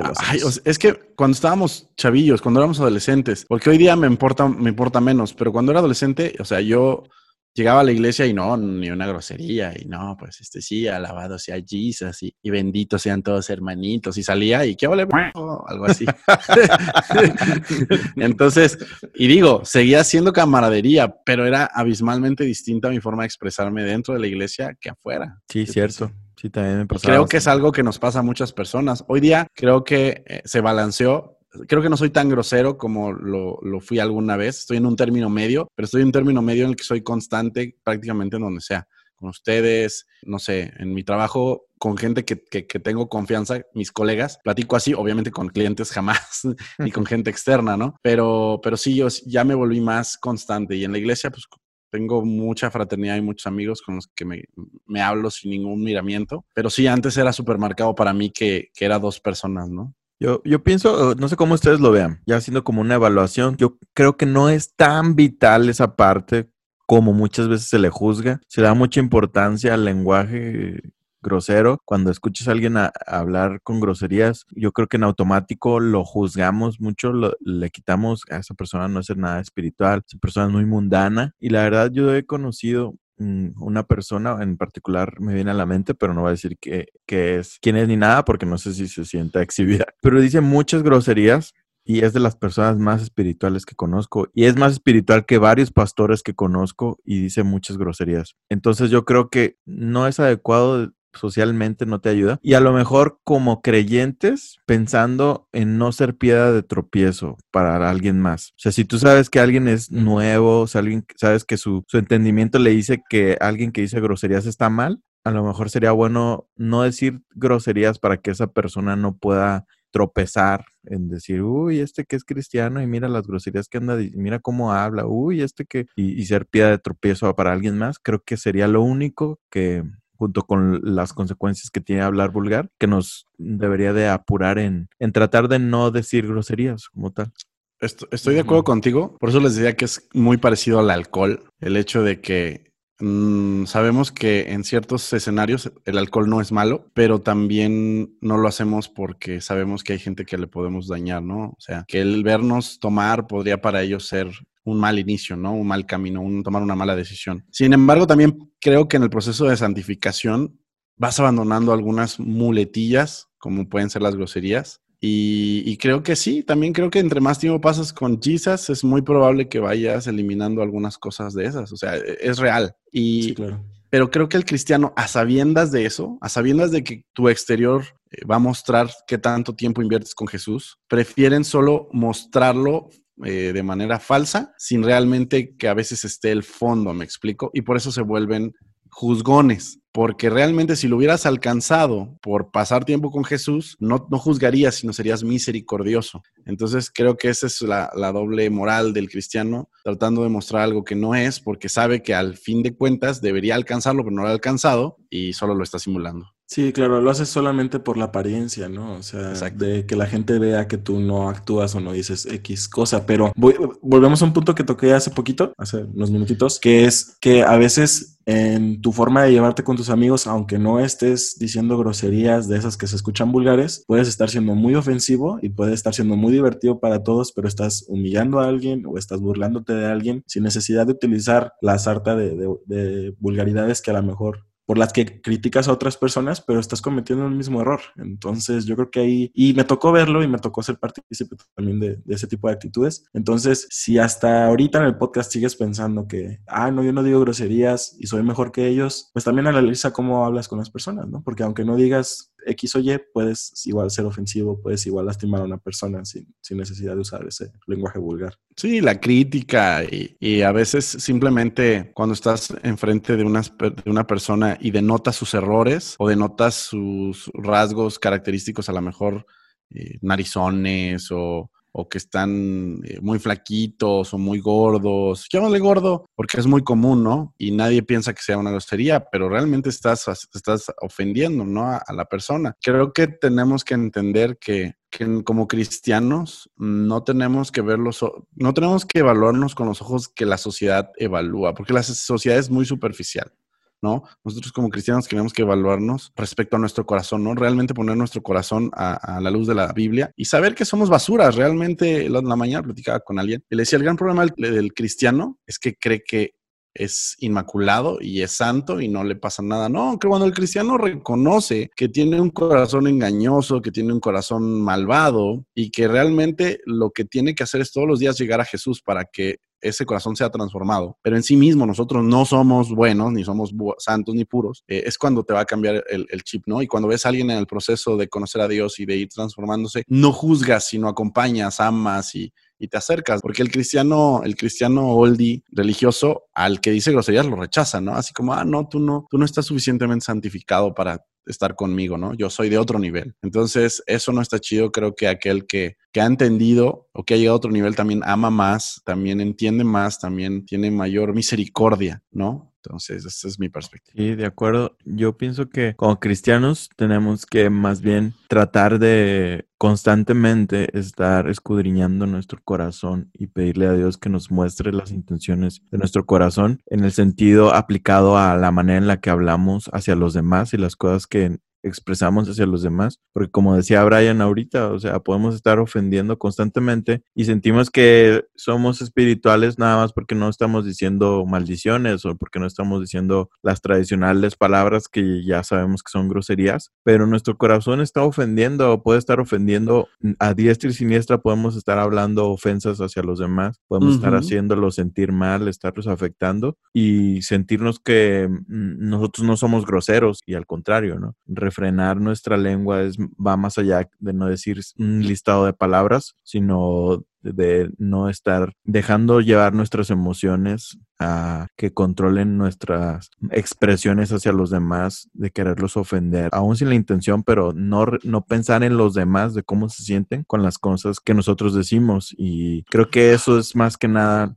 es que cuando estábamos chavillos, cuando éramos adolescentes, porque hoy día me importa, me importa menos, pero cuando era adolescente, o sea, yo llegaba a la iglesia y no, ni una grosería, y no, pues este sí, alabado sea Jesus y, y benditos sean todos hermanitos, y salía y qué vale, <laughs> algo así. <laughs> Entonces, y digo, seguía siendo camaradería, pero era abismalmente distinta mi forma de expresarme dentro de la iglesia que afuera. Sí, cierto. Sí, también me pasaba. Creo que es algo que nos pasa a muchas personas. Hoy día creo que eh, se balanceó creo que no soy tan grosero como lo, fui alguna vez. Estoy en un término medio, pero estoy en un término medio en el que soy constante prácticamente en donde sea. Con ustedes, no sé, en mi trabajo, con gente que, tengo confianza, mis colegas, platico así, obviamente con clientes jamás, <laughs> ni con gente externa, ¿no? Pero, pero sí, yo ya me volví más constante y en la iglesia, pues tengo mucha fraternidad y muchos amigos con los que me, me hablo sin ningún miramiento, pero sí, antes era súper marcado para mí que, que era dos personas, ¿no? Yo, yo pienso, no sé cómo ustedes lo vean, ya haciendo como una evaluación, yo creo que no es tan vital esa parte como muchas veces se le juzga. Se da mucha importancia al lenguaje grosero. Cuando escuchas a alguien hablar con groserías, yo creo que en automático lo juzgamos mucho, le quitamos a esa persona no es nada espiritual, esa persona es muy mundana. Y la verdad, yo he conocido una persona en particular me viene a la mente, pero no voy a decir que, es quién es ni nada porque no sé si se sienta <laughs> exhibida, pero dice muchas groserías y es de las personas más espirituales que conozco y es más espiritual que varios pastores que conozco y dice muchas groserías. Entonces yo creo que no es adecuado socialmente no te ayuda. Y a lo mejor como creyentes, pensando en no ser piedra de tropiezo para alguien más. O sea, si tú sabes que alguien es nuevo, o alguien, sabes que su, su entendimiento le dice que alguien que dice groserías está mal, a lo mejor sería bueno no decir groserías para que esa persona no pueda tropezar en decir, uy, este que es cristiano y mira las groserías que anda, mira cómo habla, uy, este que, y, y ser piedra de tropiezo para alguien más, creo que sería lo único que, junto con las consecuencias que tiene hablar vulgar, que nos debería de apurar en, en tratar de no decir groserías como tal. Estoy de acuerdo contigo, por eso les decía que es muy parecido al alcohol, el hecho de que mm, sabemos que en ciertos escenarios el alcohol no es malo, pero también no lo hacemos porque sabemos que hay gente que le podemos dañar, ¿no? O sea, que el vernos tomar podría para ellos ser un mal inicio, ¿no? Un mal camino, un, tomar una mala decisión. Sin embargo, también creo que en el proceso de santificación vas abandonando algunas muletillas, como pueden ser las groserías. Y, creo que sí, también creo que entre más tiempo pasas con Jesus, es muy probable que vayas eliminando algunas cosas de esas. O sea, e, es real. Y, sí, claro. Pero creo que el cristiano, a sabiendas de eso, a sabiendas de que tu exterior eh, va a mostrar qué tanto tiempo inviertes con Jesús, prefieren solo mostrarlo eh, de manera falsa, sin realmente que a veces esté el fondo, me explico, y por eso se vuelven juzgones, porque realmente si lo hubieras alcanzado por pasar tiempo con Jesús, no, no juzgarías, sino serías misericordioso. Entonces creo que esa es la, la, doble moral del cristiano, tratando de mostrar algo que no es, porque sabe que al fin de cuentas debería alcanzarlo, pero no lo ha alcanzado y solo lo está simulando. Sí, claro, lo haces solamente por la apariencia, ¿no? O sea, de que la gente vea que tú no actúas o no dices X cosa, pero volvemos a un punto que toqué hace poquito, hace unos minutitos, que es que a veces en tu forma de llevarte con tus amigos, aunque no estés diciendo groserías de esas que se escuchan vulgares, puedes estar siendo muy ofensivo y puede estar siendo muy divertido para todos, pero estás humillando a alguien o estás burlándote de alguien sin necesidad de utilizar la sarta de vulgaridades que a lo mejor por las que criticas a otras personas, pero estás cometiendo el mismo error. Entonces yo creo que ahí, y me tocó verlo y me tocó ser partícipe también de, ese tipo de actitudes. Entonces, si hasta ahorita en el podcast sigues pensando que, ah, no, yo no digo groserías y soy mejor que ellos, pues también analiza cómo hablas con las personas, ¿no? Porque aunque no digas X o Y, puedes igual ser ofensivo, puedes igual lastimar a una persona sin, sin necesidad de usar ese lenguaje vulgar. Sí, la crítica y, a veces simplemente cuando estás enfrente de una, de una persona y denotas sus errores o denotas sus rasgos característicos, a lo mejor eh, narizones o o que están eh, muy flaquitos o muy gordos. Llámale gordo porque es muy común, ¿no? Y nadie piensa que sea una grosería, pero realmente estás, estás ofendiendo, ¿no? A, la persona. Creo que tenemos que entender que, que, como cristianos no tenemos que verlos, no tenemos que evaluarnos con los ojos que la sociedad evalúa, porque la sociedad es muy superficial. ¿No? Nosotros como cristianos tenemos que evaluarnos respecto a nuestro corazón, ¿no? Realmente poner nuestro corazón a, la luz de la Biblia y saber que somos basuras. Realmente, la, la mañana platicaba con alguien y le decía, el gran problema del cristiano es que cree que es inmaculado y es santo y no le pasa nada. No, que cuando el cristiano reconoce que tiene un corazón engañoso, que tiene un corazón malvado y que realmente lo que tiene que hacer es todos los días llegar a Jesús para que ese corazón sea transformado, pero en sí mismo nosotros no somos buenos, ni somos santos, ni puros, eh, es cuando te va a cambiar el, el, chip, ¿no? Y cuando ves a alguien en el proceso de conocer a Dios y de ir transformándose, no juzgas, sino acompañas, amas y, y te acercas, porque el cristiano, el cristiano oldie religioso, al que dice groserías lo rechaza, ¿no? Así como, ah, no, tú no, tú no estás suficientemente santificado para estar conmigo, ¿no? Yo soy de otro nivel. Entonces, eso no está chido. Creo que aquel que, que ha entendido o que ha llegado a otro nivel también ama más, también entiende más, también tiene mayor misericordia, ¿no? Entonces, esa es mi perspectiva. Sí, de acuerdo. Yo pienso que como cristianos tenemos que más bien tratar de constantemente estar escudriñando nuestro corazón y pedirle a Dios que nos muestre las intenciones de nuestro corazón en el sentido aplicado a la manera en la que hablamos hacia los demás y las cosas que expresamos hacia los demás, porque como decía Brian ahorita, o sea, podemos estar ofendiendo constantemente y sentimos que somos espirituales nada más porque no estamos diciendo maldiciones o porque no estamos diciendo las tradicionales palabras que ya sabemos que son groserías, pero nuestro corazón está ofendiendo o puede estar ofendiendo a diestra y siniestra, podemos estar hablando ofensas hacia los demás, podemos estar haciéndolos sentir mal, estarlos afectando y sentirnos que mm, nosotros no somos groseros y al contrario, ¿no? Refrenar nuestra lengua es, va más allá de no decir un listado de palabras, sino de no estar dejando llevar nuestras emociones a que controlen nuestras expresiones hacia los demás, de quererlos ofender, aún sin la intención, pero no, no pensar en los demás, de cómo se sienten con las cosas que nosotros decimos. Y creo que eso es más que nada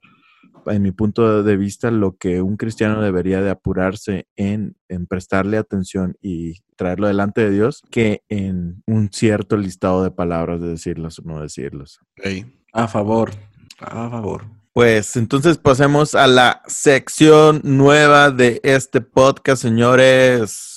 en mi punto de vista, lo que un cristiano debería de apurarse en, en, prestarle atención y traerlo delante de Dios que en un cierto listado de palabras de decirlas o no decirlas. A favor, a favor. Pues entonces pasemos a la sección nueva de este podcast, señores.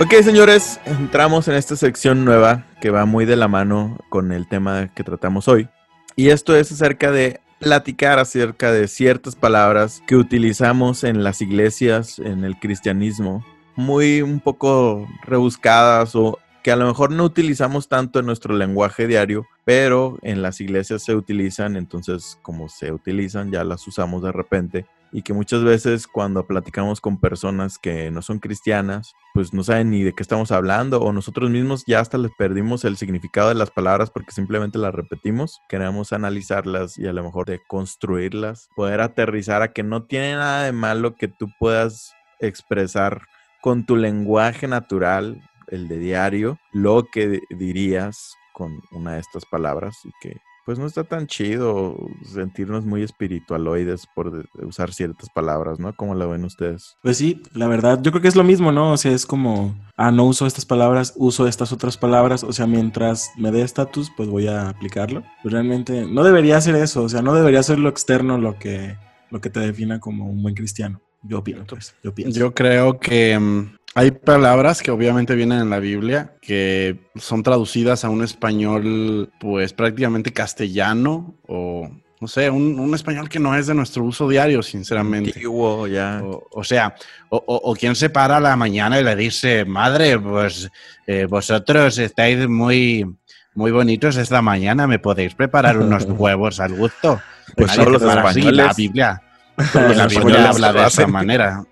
Ok, señores, entramos en esta sección nueva que va muy de la mano con el tema que tratamos hoy. Y esto es acerca de platicar acerca de ciertas palabras que utilizamos en las iglesias, en el cristianismo, muy un poco rebuscadas o que a lo mejor no utilizamos tanto en nuestro lenguaje diario, pero en las iglesias se utilizan, entonces como se utilizan ya las usamos de repente y que muchas veces cuando platicamos con personas que no son cristianas, pues no saben ni de qué estamos hablando o nosotros mismos ya hasta les perdimos el significado de las palabras porque simplemente las repetimos. Queremos analizarlas y a lo mejor de construirlas, poder aterrizar a que no tiene nada de malo que tú puedas expresar con tu lenguaje natural, el de diario, lo que dirías con una de estas palabras y que pues no está tan chido sentirnos muy espiritualoides por usar ciertas palabras, ¿no? ¿Cómo lo ven ustedes? Pues sí, la verdad, yo creo que es lo mismo, ¿no? O sea, es como, ah, no uso estas palabras, uso estas otras palabras, o sea, mientras me dé estatus, pues voy a aplicarlo. Pues realmente no debería ser eso, o sea, no debería ser lo externo lo que, lo que te defina como un buen cristiano. Yo pienso, pues, yo pienso. Yo creo que mm, hay palabras que obviamente vienen en la Biblia que son traducidas a un español pues prácticamente castellano o no sé, un, un español que no es de nuestro uso diario, sinceramente. Antiguo, ya. O, o sea, o, o- o quien se para a la mañana y le dice, madre, pues eh, vosotros estáis muy, muy bonitos esta mañana, ¿me podéis preparar unos <laughs> huevos al gusto? Pues te los españoles- la Biblia. <laughs> la Biblia españoles habla de esa manera.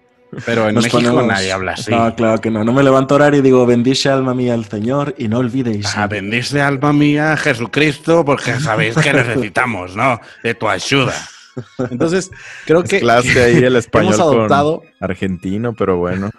Pero en Nos México ponemos- nadie habla así. No, claro que no. No me levanto a orar y digo, bendice alma mía al Señor y no olvidéis. Ah, bendice alma mía Jesucristo porque sabéis que <laughs> necesitamos, ¿no? De tu ayuda. Entonces, creo que, Mezclaste ahí el <laughs> que español hemos adoptado, con argentino, pero bueno.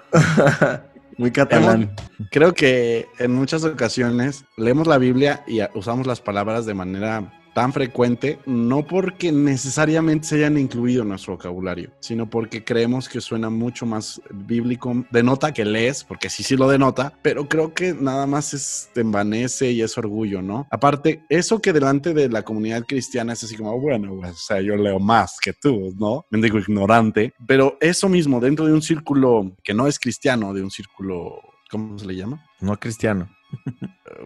Muy catalán. creo que en muchas ocasiones leemos la Biblia y usamos las palabras de manera tan frecuente, no porque necesariamente se hayan incluido en nuestro vocabulario, sino porque creemos que suena mucho más bíblico, denota que lees, porque sí, sí lo denota, pero creo que nada más es, te envanece y es orgullo, ¿no? Aparte, eso que delante de la comunidad cristiana es así como, bueno, pues, o sea, yo leo más que tú, ¿no? Me digo ignorante, pero eso mismo dentro de un círculo que no es cristiano, de un círculo, ¿cómo se le llama? No cristiano.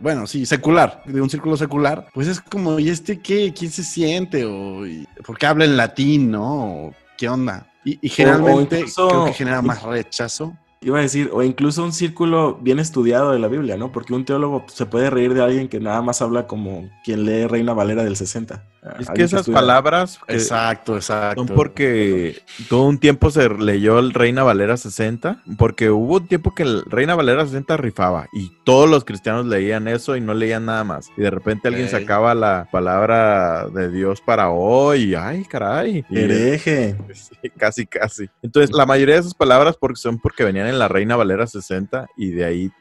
Bueno, sí, secular, de un círculo secular, pues es como, ¿y este qué? ¿Quién se siente? ¿O por qué habla en latín, no? ¿O ¿Qué onda? Y, y generalmente incluso- creo que genera más rechazo. Iba a decir, o incluso un círculo bien estudiado de la Biblia, ¿no? Porque un teólogo se puede reír de alguien que nada más habla como quien lee Reina Valera del 60. Es que esas palabras que Exacto, exacto. son porque todo un tiempo se leyó el Reina Valera 60, porque hubo un tiempo que el Reina Valera 60 rifaba y todos los cristianos leían eso y no leían nada más. Y de repente alguien sacaba la palabra de Dios para hoy, y, ay, caray. Hereje. <laughs> Sí, casi, casi. Entonces, la mayoría de esas palabras porque son porque venían en la Reina Valera 60 y de ahí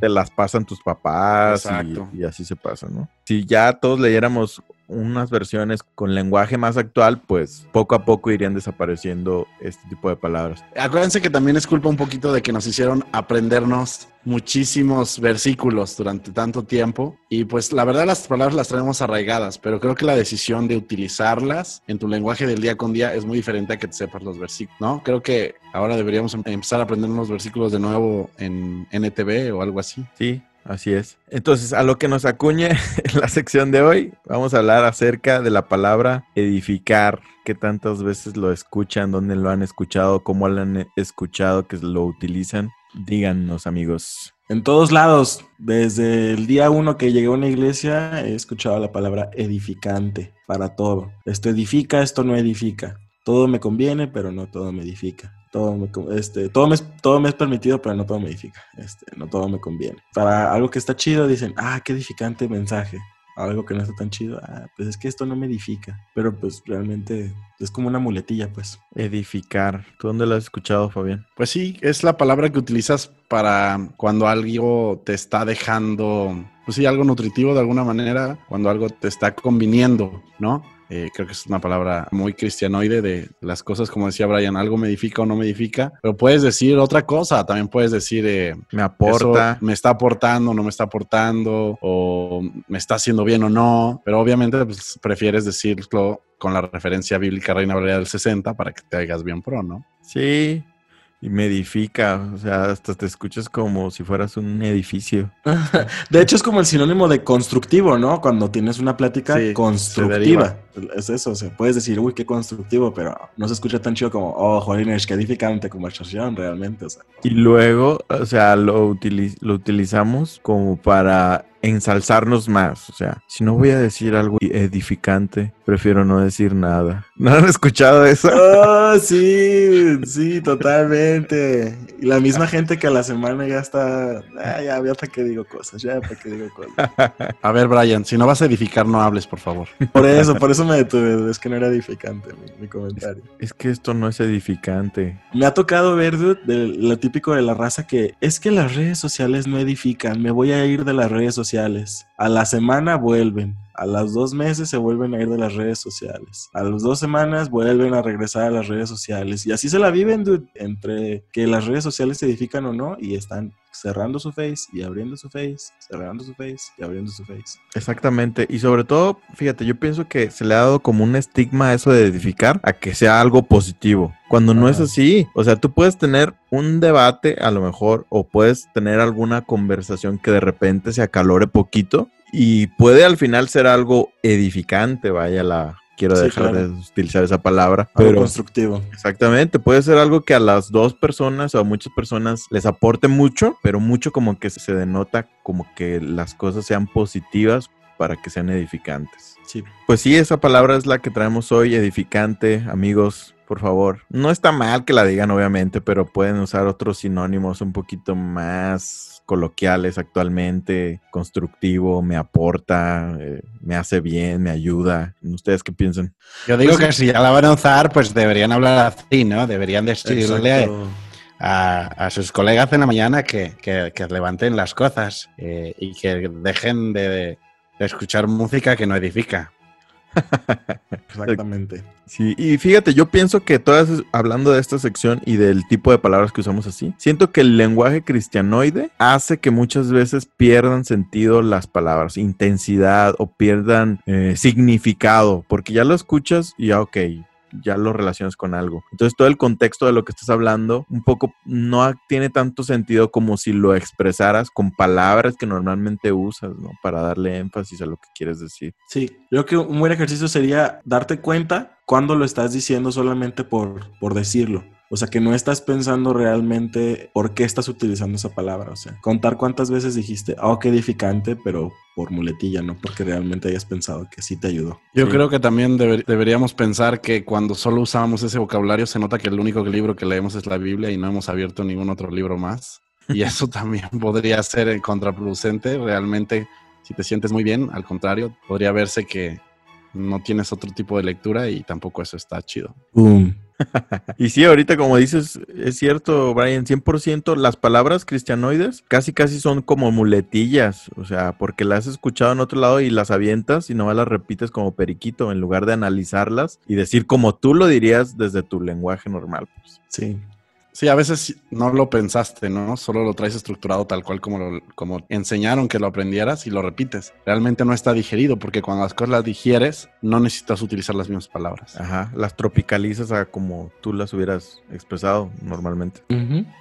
te las pasan tus papás y, y así se pasa, ¿no? Si ya todos leyéramos unas versiones con lenguaje más actual, pues poco a poco irían desapareciendo este tipo de palabras. Acuérdense que también es culpa un poquito de que nos hicieron aprendernos muchísimos versículos durante tanto tiempo y pues la verdad las palabras las traemos arraigadas, pero creo que la decisión de utilizarlas en tu lenguaje del día con día es muy diferente a que te sepas los versículos, ¿no? Creo que ahora deberíamos em- empezar a aprender los versículos de nuevo en NTV o algo así. Sí, así es. Entonces, a lo que nos acuñe en <laughs> la sección de hoy, vamos a hablar acerca de la palabra edificar. ¿Qué tantas veces lo escuchan? ¿Dónde lo han escuchado? ¿Cómo lo han escuchado que lo utilizan? Díganos, amigos. En todos lados, desde el día uno que llegué a una iglesia, he escuchado la palabra edificante para todo. Esto edifica, esto no edifica. Todo me conviene, pero no todo me edifica. Todo me, este, todo me, es- todo me es permitido, pero no todo me edifica. Este, no todo me conviene. Para algo que está chido, dicen, ah, qué edificante mensaje. Algo que no está tan chido, ah, pues es que esto no me edifica. Pero pues realmente es como una muletilla, pues. Edificar. ¿Tú dónde lo has escuchado, Fabián? Pues sí, es la palabra que utilizas para cuando algo te está dejando, pues sí, algo nutritivo de alguna manera, cuando algo te está conviniendo, ¿no? Eh, creo que es una palabra muy cristianoide de las cosas, como decía Brian, algo me edifica o no me edifica, pero puedes decir otra cosa, también puedes decir, eh, Me aporta. me está aportando, no me está aportando, o me está haciendo bien o no, pero obviamente pues, prefieres decirlo con la referencia bíblica Reina Valera del 60 para que te hagas bien pro, ¿no? Sí, y me edifica, o sea, hasta te escuchas como si fueras un edificio. <laughs> De hecho, es como el sinónimo de constructivo, ¿no? Cuando tienes una plática Sí, constructiva. Es eso, o sea, puedes decir, uy, qué constructivo, pero no se escucha tan chido como, oh, jolines, qué edificante conversación realmente, o sea. Y luego, o sea, lo, utili- lo utilizamos como para ensalzarnos más. O sea, si no voy a decir algo edificante, prefiero no decir nada. <laughs> ¿No han escuchado eso? Oh, sí, sí, totalmente. Y la misma gente que a la semana ya está, ah, ya, ya para qué digo cosas, ya para qué digo cosas. <laughs> A ver, Brian, si no vas a edificar, no hables, por favor. Por eso, por eso me detuve, es que no era edificante mi, mi comentario. Es que esto no es edificante. Me ha tocado ver, dude, de lo típico de la raza que es que las redes sociales no edifican, me voy a ir de las redes sociales. A la semana vuelven, a los dos meses se vuelven a ir de las redes sociales. A las dos semanas vuelven a regresar a las redes sociales. Y así se la viven, dude, entre que las redes sociales se edifican o no y están cerrando su face y abriendo su face, cerrando su face y abriendo su face. Exactamente. Y sobre todo, fíjate, yo pienso que se le ha dado como un estigma a eso de edificar a que sea algo positivo. Cuando no es así, o sea, tú puedes tener un debate a lo mejor o puedes tener alguna conversación que de repente se acalore poquito y puede al final ser algo edificante, vaya la quiero Sí, dejar claro. de utilizar esa palabra. Algo Pero constructivo. exactamente, puede ser algo que a las dos personas o a muchas personas les aporte mucho, pero mucho como que se denota como que las cosas sean positivas para que sean edificantes. Sí. Pues sí, esa palabra es la que traemos hoy, edificante, amigos, por favor. No está mal que la digan, obviamente, pero pueden usar otros sinónimos un poquito más coloquiales actualmente. Constructivo, me aporta, eh, me hace bien, me ayuda. ¿Ustedes qué piensan? Yo digo Pues- que si ya la van a usar, pues deberían hablar así, ¿no? Deberían decirle a, a sus colegas en la mañana que, que- que levanten las cosas eh, y que dejen de, de escuchar música que no edifica. <laughs> Exactamente. Sí, y fíjate, yo pienso que todas, hablando de esta sección y del tipo de palabras que usamos así, siento que el lenguaje cristianoide hace que muchas veces pierdan sentido las palabras, intensidad o pierdan eh, significado, porque ya lo escuchas y ya, ok, ya lo relacionas con algo. Entonces todo el contexto de lo que estás hablando un poco no tiene tanto sentido como si lo expresaras con palabras que normalmente usas, ¿no? Para darle énfasis a lo que quieres decir. Sí, creo que un buen ejercicio sería darte cuenta cuando lo estás diciendo solamente por, por decirlo. O sea, que no estás pensando realmente por qué estás utilizando esa palabra. O sea, contar cuántas veces dijiste, oh, qué edificante, pero por muletilla, no porque realmente hayas pensado que sí te ayudó. Yo Sí. creo que también deber- deberíamos pensar que cuando solo usamos ese vocabulario se nota que el único libro que leemos es la Biblia y no hemos abierto ningún otro libro más. Y <laughs> eso también podría ser contraproducente. Realmente, si te sientes muy bien, al contrario, podría verse que no tienes otro tipo de lectura y tampoco eso está chido. Boom. <laughs> Y sí, ahorita como dices, es cierto, Brian, 100% las palabras cristianoides casi casi son como muletillas, o sea, porque las has escuchado en otro lado y las avientas y nomás las repites como periquito en lugar de analizarlas y decir como tú lo dirías desde tu lenguaje normal. Pues. Sí. Sí, a veces no lo pensaste, ¿no? Solo lo traes estructurado tal cual como, lo- como enseñaron que lo aprendieras y lo repites. Realmente no está digerido porque cuando las cosas las digieres no necesitas utilizar las mismas palabras. Ajá, las tropicalizas a como tú las hubieras expresado normalmente.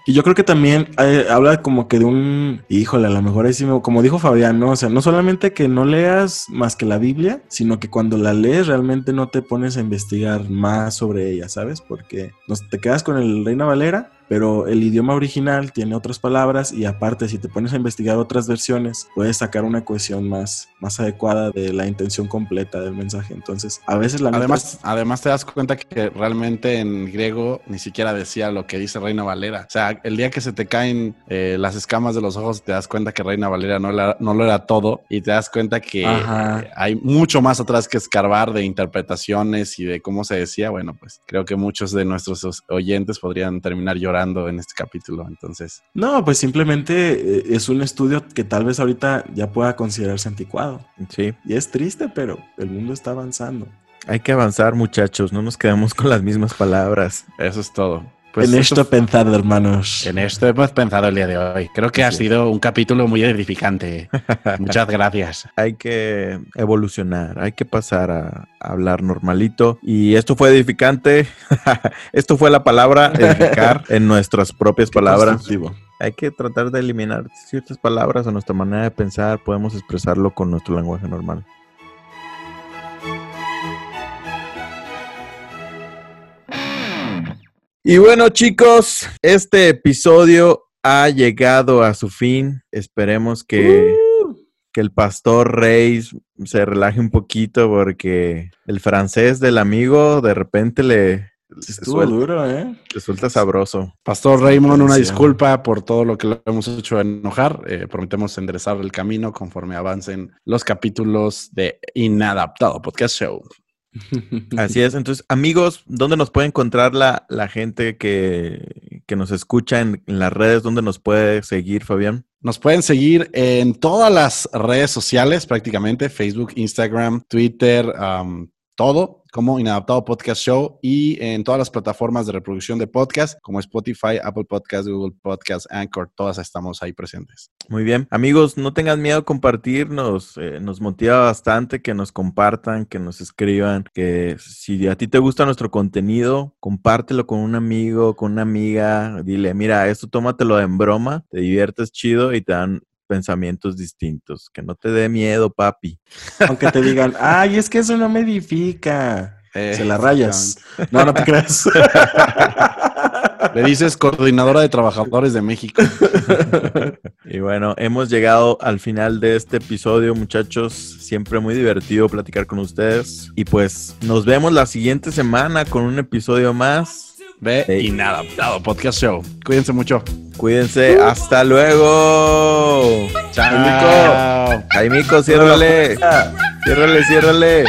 Y yo creo que también eh, habla como que de un, híjole, a lo mejor me- como dijo Fabián, ¿no? O sea, no solamente que no leas más que la Biblia, sino que cuando la lees realmente no te pones a investigar más sobre ella, ¿sabes? Porque nos, te quedas con el Reina Valera, Maka pero el idioma original tiene otras palabras y aparte si te pones a investigar otras versiones, puedes sacar una cohesión más, más adecuada de la intención completa del mensaje. Entonces, a veces la Además, además te das cuenta que realmente en griego ni siquiera decía lo que dice Reina Valera. O sea, el día que se te caen eh, las escamas de los ojos, te das cuenta que Reina Valera no, la- no lo era todo y te das cuenta que eh, hay mucho más atrás que escarbar de interpretaciones y de cómo se decía. Bueno, pues creo que muchos de nuestros os- oyentes podrían terminar llorando en este capítulo. Entonces, No, pues simplemente eh, es un estudio que tal vez ahorita ya pueda considerarse anticuado. Sí, Y es triste, pero el mundo está avanzando. hay que avanzar muchachos, no nos quedemos con las mismas palabras. eso es todo. Pues en esto esto pensad, hermanos. En esto hemos pensado el día de hoy. Creo que ha sido un capítulo muy edificante. <laughs> Muchas gracias. hay que evolucionar, hay que pasar a, a hablar normalito. Y esto fue edificante. <laughs> esto fue la palabra edificar <laughs> en nuestras propias palabras. Hay que tratar de eliminar ciertas palabras o nuestra manera de pensar. Podemos expresarlo con nuestro lenguaje normal. Y bueno, chicos, este episodio ha llegado a su fin. Esperemos que, que el pastor Reis se relaje un poquito porque el francés del amigo de repente le, Estuvo suelta, duro, ¿eh? se suelta sabroso. Pastor Raymond, una disculpa por todo lo que lo hemos hecho enojar. Eh, prometemos enderezar el camino conforme avancen los capítulos de Inadaptado Podcast Show. Así es. Entonces, amigos, ¿dónde nos puede encontrar la, la gente que, que nos escucha en, las redes? ¿Dónde nos puede seguir, Fabián? Nos pueden seguir en todas las redes sociales, prácticamente Facebook, Instagram, Twitter, todo como Inadaptado Podcast Show y en todas las plataformas de reproducción de podcast como Spotify, Apple Podcast, Google Podcast, Anchor, todas estamos ahí presentes. Muy bien. Amigos, no tengan miedo a compartirnos. eh, nos motiva bastante que nos compartan, que nos escriban, que si a ti te gusta nuestro contenido, compártelo con un amigo, con una amiga. Dile, mira, esto tómatelo en broma, te diviertes chido y te dan pensamientos distintos. Que no te dé miedo, papi. Aunque te digan, <laughs> ay, es que eso no me edifica. Eh, Se la rayas. No, no te creas. <laughs> Le dices coordinadora de trabajadores de México. <laughs> Y bueno, hemos llegado al final de este episodio, muchachos. Siempre muy divertido platicar con ustedes. Y pues nos vemos la siguiente semana con un episodio más. Ve Hey. Inadaptado Podcast Show. Cuídense mucho. Cuídense, hasta luego. Chao. Jaimico, ciérrale. Ciérrale, ciérrale.